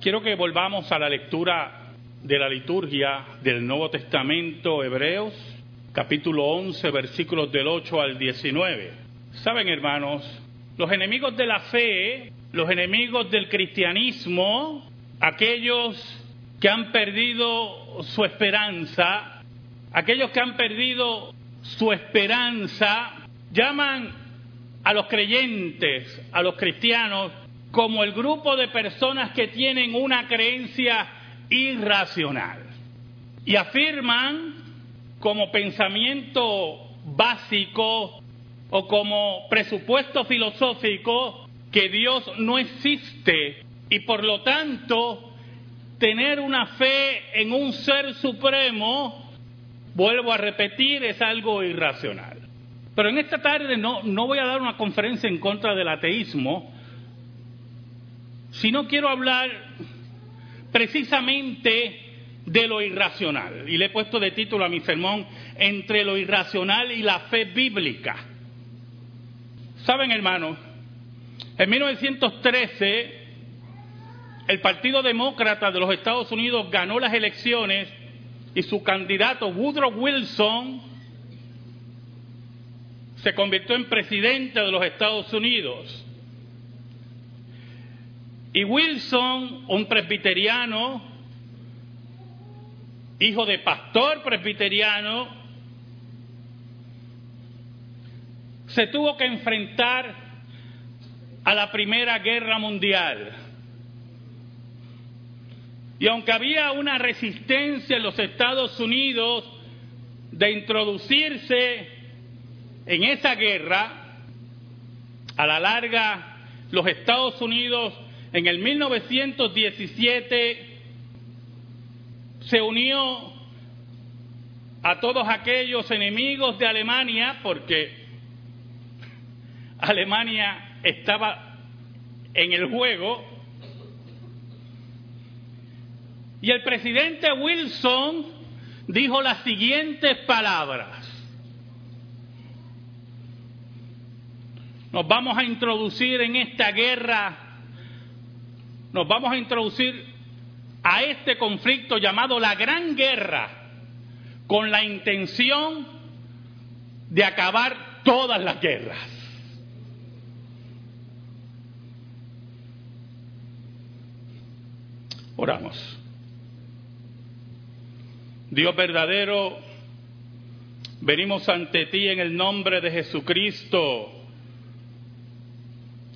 Quiero que volvamos a la lectura de la liturgia del Nuevo Testamento, Hebreos, capítulo 11, versículos del 8 al 19. Saben, hermanos, los enemigos de la fe, los enemigos del cristianismo, aquellos que han perdido su esperanza, aquellos que han perdido su esperanza, llaman a los creyentes, a los cristianos, como el grupo de personas que tienen una creencia irracional y afirman como pensamiento básico o como presupuesto filosófico que Dios no existe y por lo tanto tener una fe en un ser supremo, vuelvo a repetir, es algo irracional. Pero en esta tarde no, no voy a dar una conferencia en contra del ateísmo, si no quiero hablar precisamente de lo irracional. Y le he puesto de título a mi sermón, entre lo irracional y la fe bíblica. Saben, hermanos, en 1913 el Partido Demócrata de los Estados Unidos ganó las elecciones y su candidato Woodrow Wilson se convirtió en presidente de los Estados Unidos. Y Wilson, un presbiteriano, hijo de pastor presbiteriano, se tuvo que enfrentar a la Primera Guerra Mundial. Y aunque había una resistencia en los Estados Unidos de introducirse en esa guerra, a la larga los Estados Unidos en el 1917 se unió a todos aquellos enemigos de Alemania, porque Alemania estaba en el juego, y el presidente Wilson dijo las siguientes palabras. Nos vamos a introducir en esta guerra nos vamos a introducir a este conflicto llamado la Gran Guerra con la intención de acabar todas las guerras. Oramos. Dios verdadero, venimos ante ti en el nombre de Jesucristo,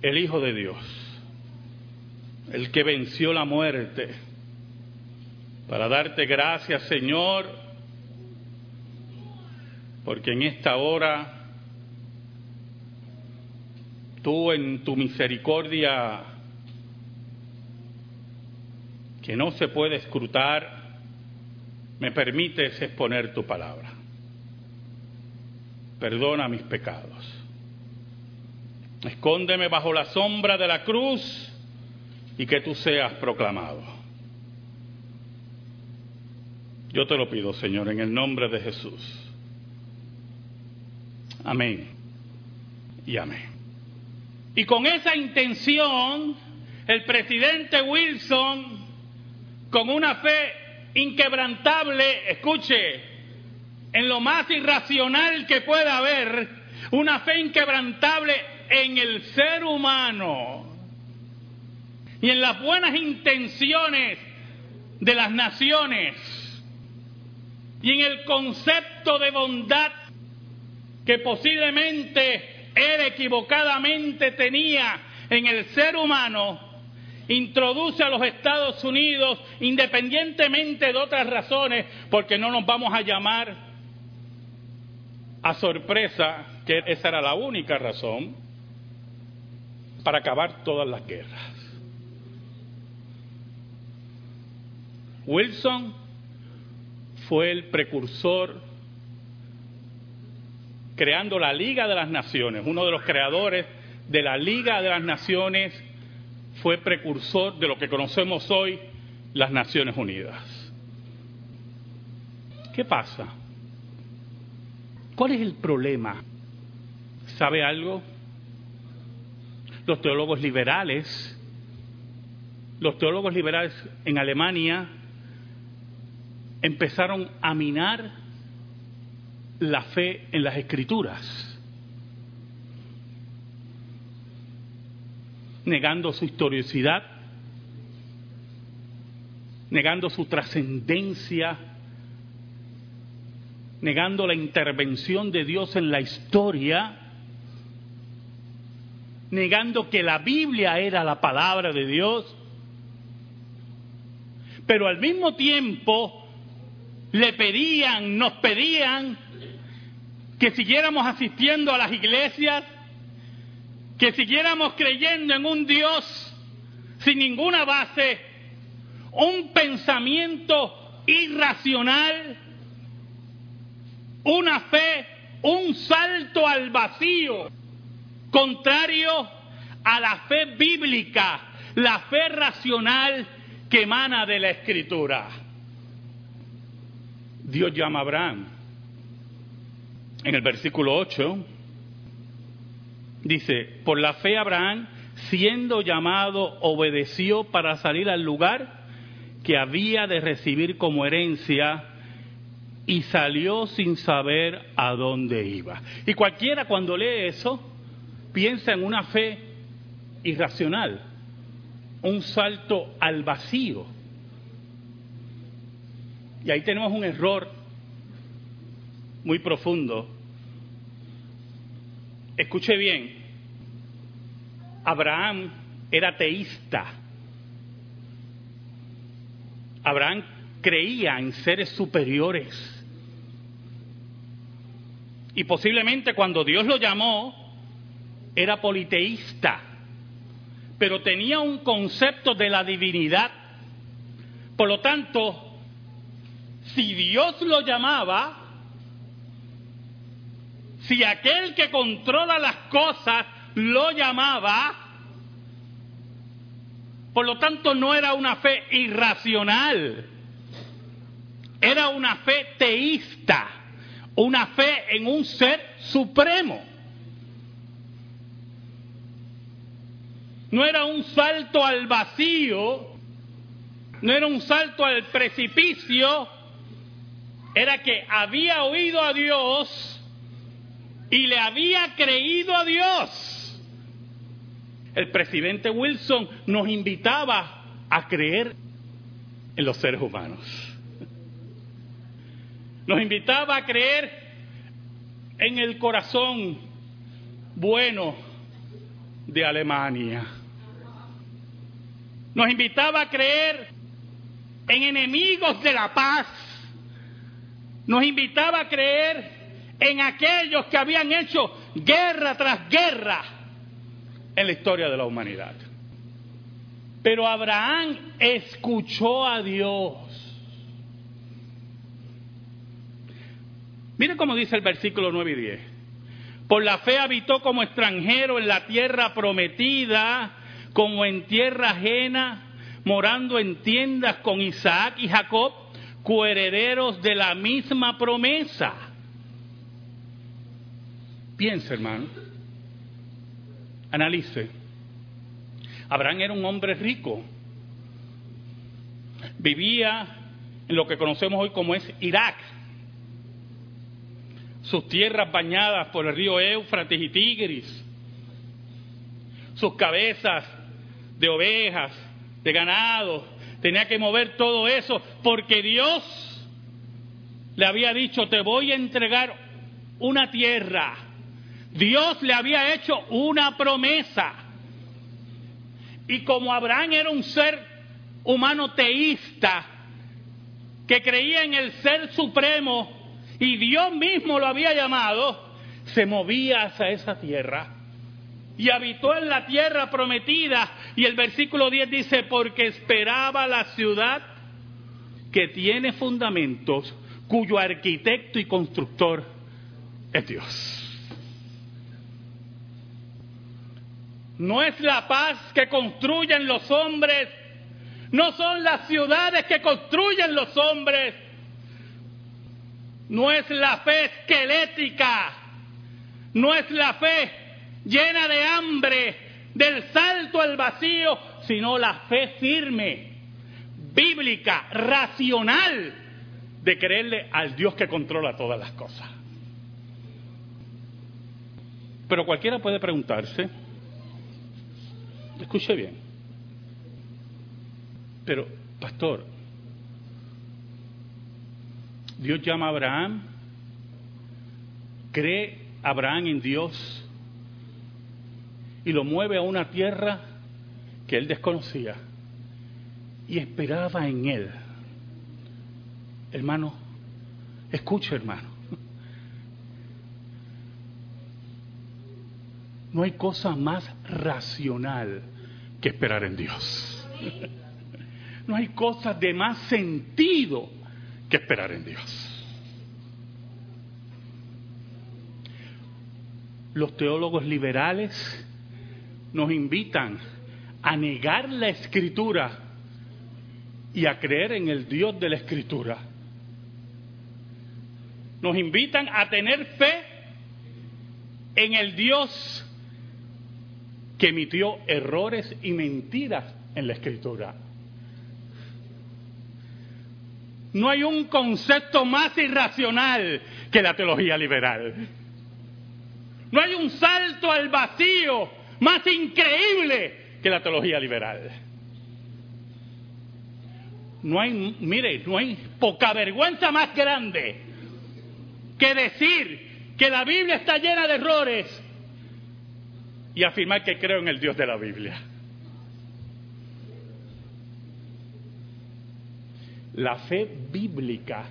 el Hijo de Dios el que venció la muerte, para darte gracias, Señor, porque en esta hora tú en tu misericordia que no se puede escrutar, me permites exponer tu palabra. Perdona mis pecados. Escóndeme bajo la sombra de la cruz y que tú seas proclamado. Yo te lo pido, Señor, en el nombre de Jesús. Amén. Y amén. Y con esa intención, el presidente Wilson, con una fe inquebrantable, escuche, en lo más irracional que pueda haber, una fe inquebrantable en el ser humano, y en las buenas intenciones de las naciones y en el concepto de bondad que posiblemente él equivocadamente tenía en el ser humano, introduce a los Estados Unidos, independientemente de otras razones, porque no nos vamos a llamar a sorpresa que esa era la única razón para acabar todas las guerras. Wilson fue el precursor creando la Liga de las Naciones, uno de los creadores de la Liga de las Naciones fue precursor de lo que conocemos hoy las Naciones Unidas. ¿Qué pasa? ¿Cuál es el problema? ¿Sabe algo? Los teólogos liberales los teólogos liberales en Alemania empezaron a minar la fe en las escrituras, negando su historicidad, negando su trascendencia, negando la intervención de Dios en la historia, negando que la Biblia era la palabra de Dios, pero al mismo tiempo le pedían, nos pedían que siguiéramos asistiendo a las iglesias, que siguiéramos creyendo en un Dios sin ninguna base, un pensamiento irracional, una fe, un salto al vacío, contrario a la fe bíblica, la fe racional que emana de la escritura. Dios llama a Abraham en el versículo 8, dice, por la fe Abraham, siendo llamado, obedeció para salir al lugar que había de recibir como herencia y salió sin saber a dónde iba. Y cualquiera cuando lee eso piensa en una fe irracional, un salto al vacío. Y ahí tenemos un error muy profundo. Escuche bien, Abraham era teísta. Abraham creía en seres superiores. Y posiblemente cuando Dios lo llamó, era politeísta, pero tenía un concepto de la divinidad. Por lo tanto, si Dios lo llamaba, si aquel que controla las cosas lo llamaba, por lo tanto no era una fe irracional, era una fe teísta, una fe en un ser supremo. No era un salto al vacío, no era un salto al precipicio, era que había oído a Dios y le había creído a Dios. El presidente Wilson nos invitaba a creer en los seres humanos. Nos invitaba a creer en el corazón bueno de Alemania. Nos invitaba a creer en enemigos de la paz. Nos invitaba a creer en aquellos que habían hecho guerra tras guerra en la historia de la humanidad. Pero Abraham escuchó a Dios. Mire cómo dice el versículo 9 y 10. Por la fe habitó como extranjero en la tierra prometida, como en tierra ajena, morando en tiendas con Isaac y Jacob, coherederos de la misma promesa Piense, hermano. Analice. Abraham era un hombre rico. Vivía en lo que conocemos hoy como es Irak. Sus tierras bañadas por el río Éufrates y Tigris. Sus cabezas de ovejas, de ganado. Tenía que mover todo eso porque Dios le había dicho, te voy a entregar una tierra Dios le había hecho una promesa. Y como Abraham era un ser humano teísta, que creía en el ser supremo, y Dios mismo lo había llamado, se movía hacia esa tierra y habitó en la tierra prometida. Y el versículo 10 dice, porque esperaba la ciudad que tiene fundamentos, cuyo arquitecto y constructor es Dios. No es la paz que construyen los hombres, no son las ciudades que construyen los hombres, no es la fe esquelética, no es la fe llena de hambre del salto al vacío, sino la fe firme, bíblica, racional, de creerle al Dios que controla todas las cosas. Pero cualquiera puede preguntarse, escuche bien, pero pastor, Dios llama a Abraham, cree Abraham en Dios y lo mueve a una tierra que él desconocía y esperaba en él. Hermano, escuche hermano. No hay cosa más racional que esperar en Dios. No hay cosa de más sentido que esperar en Dios. Los teólogos liberales nos invitan a negar la escritura y a creer en el Dios de la escritura. Nos invitan a tener fe en el Dios que emitió errores y mentiras en la escritura. No hay un concepto más irracional que la teología liberal. No hay un salto al vacío más increíble que la teología liberal. No hay, mire, no hay poca vergüenza más grande que decir que la Biblia está llena de errores y afirmar que creo en el Dios de la Biblia. La fe bíblica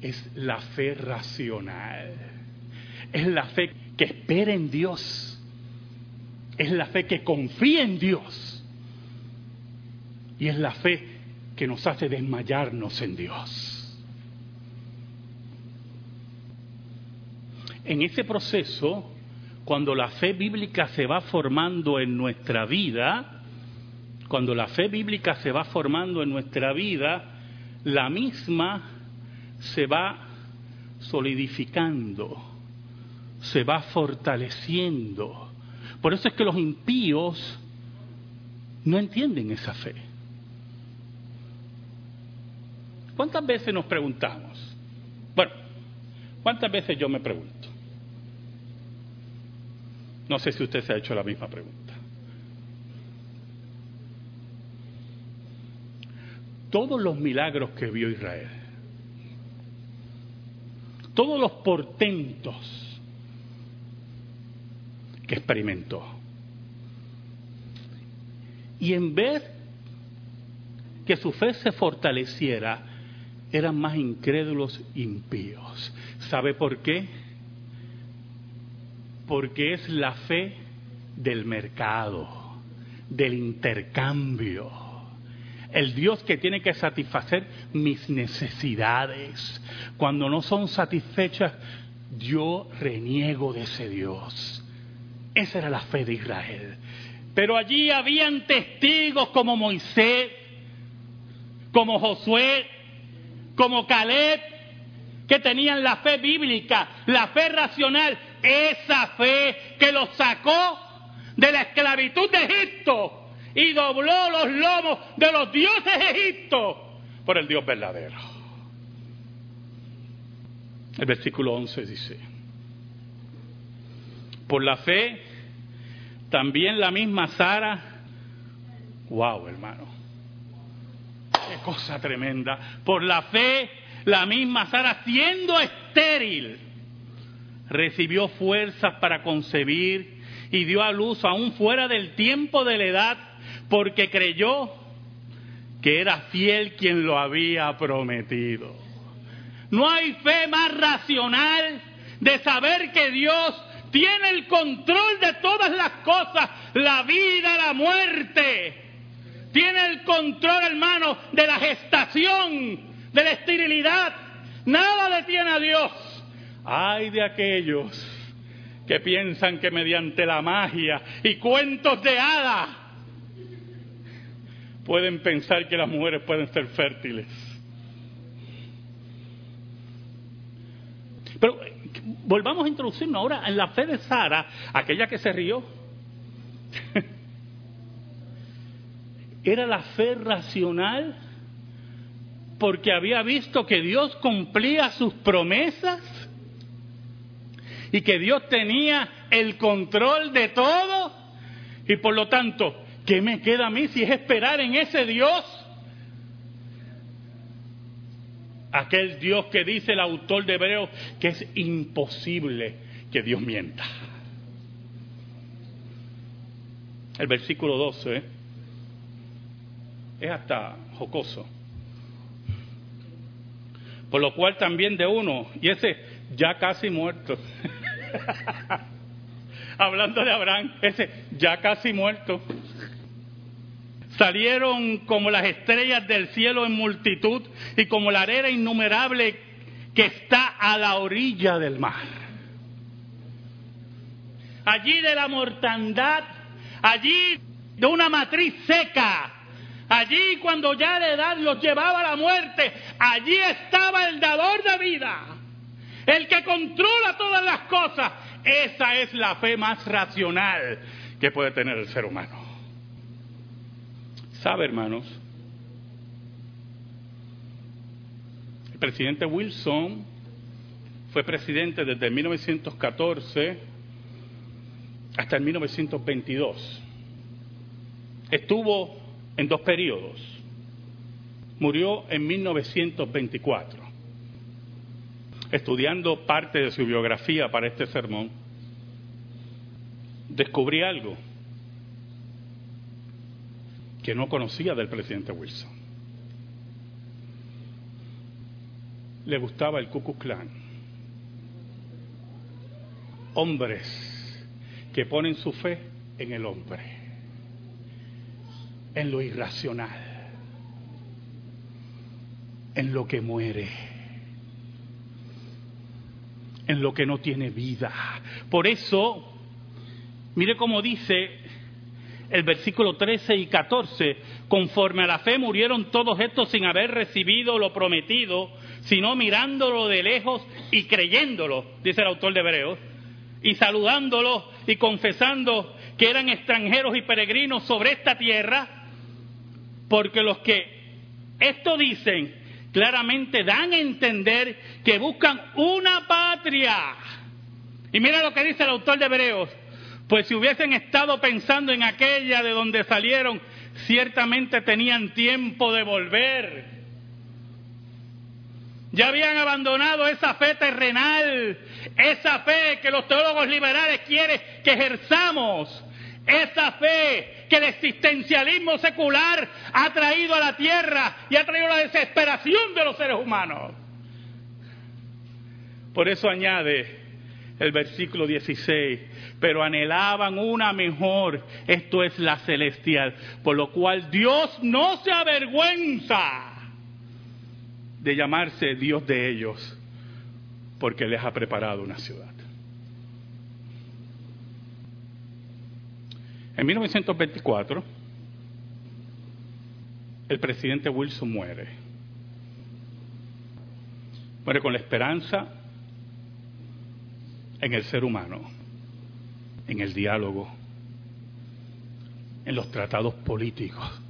es la fe racional. Es la fe que espera en Dios. Es la fe que confía en Dios. Y es la fe que nos hace desmayarnos en Dios. En ese proceso, cuando la fe bíblica se va formando en nuestra vida, cuando la fe bíblica se va formando en nuestra vida, la misma se va solidificando, se va fortaleciendo. Por eso es que los impíos no entienden esa fe. ¿Cuántas veces nos preguntamos? Bueno, ¿cuántas veces yo me pregunto? No sé si usted se ha hecho la misma pregunta. todos los milagros que vio Israel, todos los portentos que experimentó. Y en vez que su fe se fortaleciera, eran más incrédulos impíos. ¿Sabe por qué? Porque es la fe del mercado, del intercambio el Dios que tiene que satisfacer mis necesidades. Cuando no son satisfechas, yo reniego de ese Dios. Esa era la fe de Israel. Pero allí habían testigos como Moisés, como Josué, como Caleb, que tenían la fe bíblica, la fe racional, esa fe que los sacó de la esclavitud de Egipto y dobló los lomos de los dioses de Egipto por el Dios verdadero. El versículo 11 dice, por la fe, también la misma Sara, wow hermano, qué cosa tremenda, por la fe, la misma Sara siendo estéril, recibió fuerzas para concebir y dio a luz aún fuera del tiempo de la edad porque creyó que era fiel quien lo había prometido. No hay fe más racional de saber que Dios tiene el control de todas las cosas, la vida, la muerte. Tiene el control, hermano, de la gestación, de la esterilidad. Nada detiene a Dios. Ay de aquellos que piensan que mediante la magia y cuentos de hadas pueden pensar que las mujeres pueden ser fértiles. Pero volvamos a introducirnos ahora en la fe de Sara, aquella que se rió. ¿Era la fe racional? Porque había visto que Dios cumplía sus promesas y que Dios tenía el control de todo. Y por lo tanto, ¿qué me queda a mí si es esperar en ese Dios? Aquel Dios que dice el autor de Hebreos que es imposible que Dios mienta. El versículo 12 es hasta jocoso. Por lo cual también de uno, y ese ya casi muerto. Hablando de Abraham, ese ya casi muerto. Salieron como las estrellas del cielo en multitud y como la arena innumerable que está a la orilla del mar. Allí de la mortandad, allí de una matriz seca, allí cuando ya la edad los llevaba a la muerte, allí estaba el dador de vida, el que controla todas las cosas. Esa es la fe más racional que puede tener el ser humano. ¿Sabe, hermanos? El presidente Wilson fue presidente desde 1914 hasta el 1922. Estuvo en dos periodos. Murió en 1924. Estudiando parte de su biografía para este sermón, descubrí algo que no conocía del presidente Wilson. Le gustaba el Ku Klux Klan. Hombres que ponen su fe en el hombre, en lo irracional, en lo que muere, en lo que no tiene vida. Por eso, mire cómo dice el versículo 13 y 14, conforme a la fe murieron todos estos sin haber recibido lo prometido, sino mirándolo de lejos y creyéndolo, dice el autor de Hebreos, y saludándolo y confesando que eran extranjeros y peregrinos sobre esta tierra, porque los que esto dicen claramente dan a entender que buscan una patria. Y mira lo que dice el autor de Hebreos, pues si hubiesen estado pensando en aquella de donde salieron, ciertamente tenían tiempo de volver. Ya habían abandonado esa fe terrenal, esa fe que los teólogos liberales quieren que ejerzamos, esa fe que el existencialismo secular ha traído a la tierra y ha traído la desesperación de los seres humanos. Por eso añade el versículo 16, pero anhelaban una mejor, esto es la celestial, por lo cual Dios no se avergüenza de llamarse Dios de ellos, porque les ha preparado una ciudad. En 1924, el presidente Wilson muere. Muere con la esperanza en el ser humano, en el diálogo, en los tratados políticos,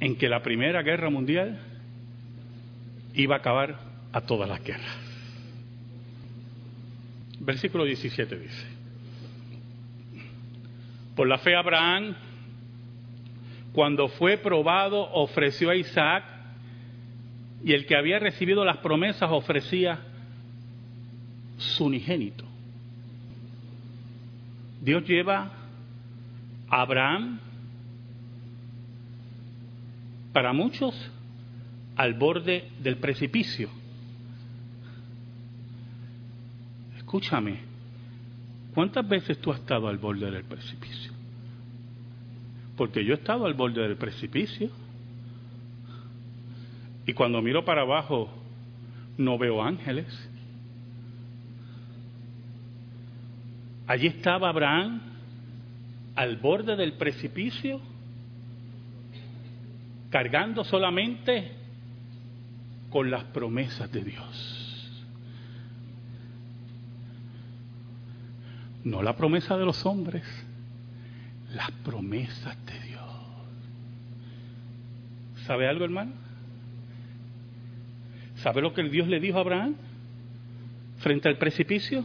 en que la Primera Guerra Mundial iba a acabar a todas las guerras. Versículo 17 dice, por la fe Abraham, cuando fue probado, ofreció a Isaac, y el que había recibido las promesas ofrecía su unigénito. Dios lleva a Abraham, para muchos, al borde del precipicio. Escúchame, ¿cuántas veces tú has estado al borde del precipicio? Porque yo he estado al borde del precipicio. Y cuando miro para abajo, no veo ángeles Allí estaba Abraham al borde del precipicio, cargando solamente con las promesas de Dios. No la promesa de los hombres, las promesas de Dios. ¿Sabe algo, hermano? ¿Sabe lo que Dios le dijo a Abraham frente al precipicio?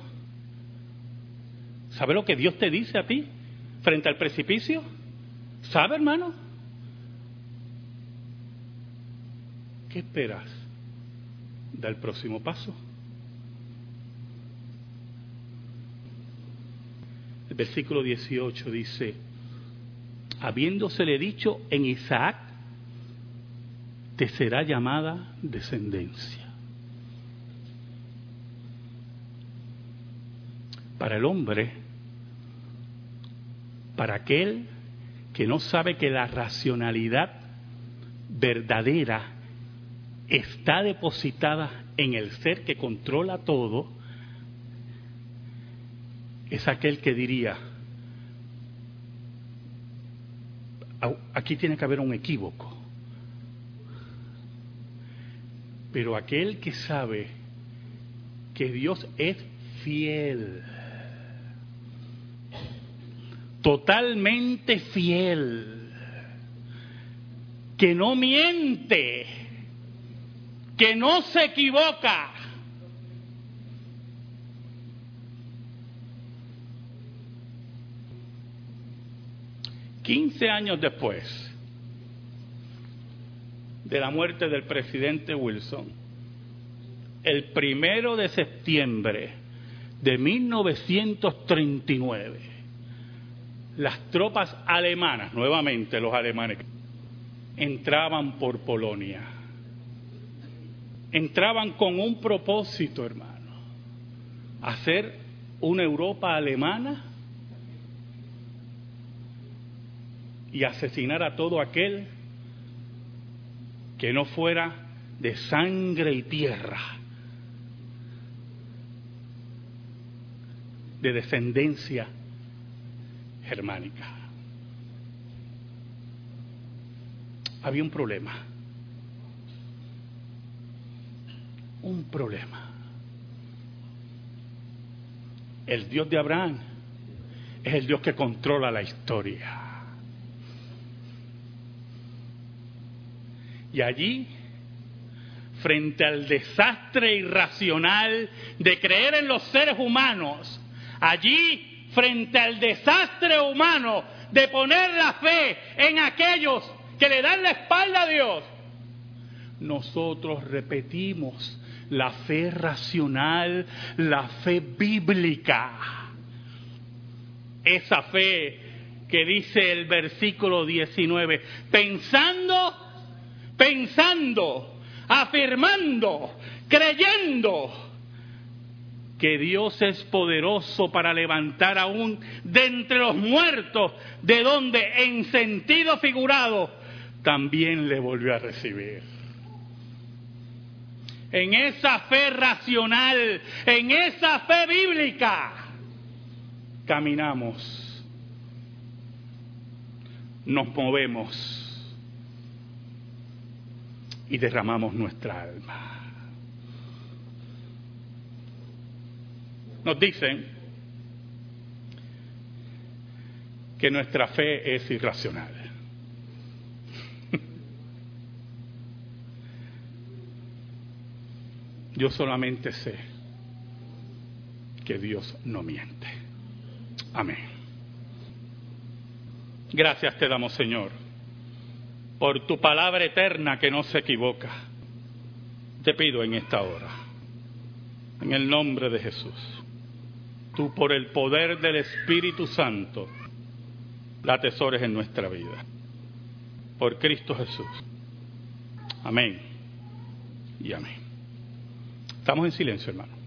¿Sabe lo que Dios te dice a ti frente al precipicio? ¿Sabe, hermano? ¿Qué esperas? Da el próximo paso. El versículo 18 dice, habiéndosele dicho en Isaac, te será llamada descendencia. Para el hombre, para aquel que no sabe que la racionalidad verdadera está depositada en el ser que controla todo, es aquel que diría, aquí tiene que haber un equívoco. Pero aquel que sabe que Dios es fiel, totalmente fiel, que no miente, que no se equivoca. Quince años después de la muerte del presidente Wilson, el primero de septiembre de 1939, las tropas alemanas, nuevamente los alemanes, entraban por Polonia. Entraban con un propósito, hermano, hacer una Europa alemana y asesinar a todo aquel que no fuera de sangre y tierra, de descendencia germánica. Había un problema. Un problema. El Dios de Abraham es el Dios que controla la historia. Y allí, frente al desastre irracional de creer en los seres humanos, allí, frente al desastre humano de poner la fe en aquellos que le dan la espalda a Dios, nosotros repetimos la fe racional, la fe bíblica. Esa fe que dice el versículo 19, pensando, pensando, afirmando, creyendo que Dios es poderoso para levantar aún de entre los muertos, de donde en sentido figurado también le volvió a recibir. En esa fe racional, en esa fe bíblica, caminamos, nos movemos y derramamos nuestra alma. Nos dicen que nuestra fe es irracional. Yo solamente sé que Dios no miente. Amén. Gracias te damos, Señor, por tu palabra eterna que no se equivoca. Te pido en esta hora, en el nombre de Jesús, tú por el poder del Espíritu Santo, la atesores en nuestra vida. Por Cristo Jesús. Amén y amén. Estamos en silencio, hermano.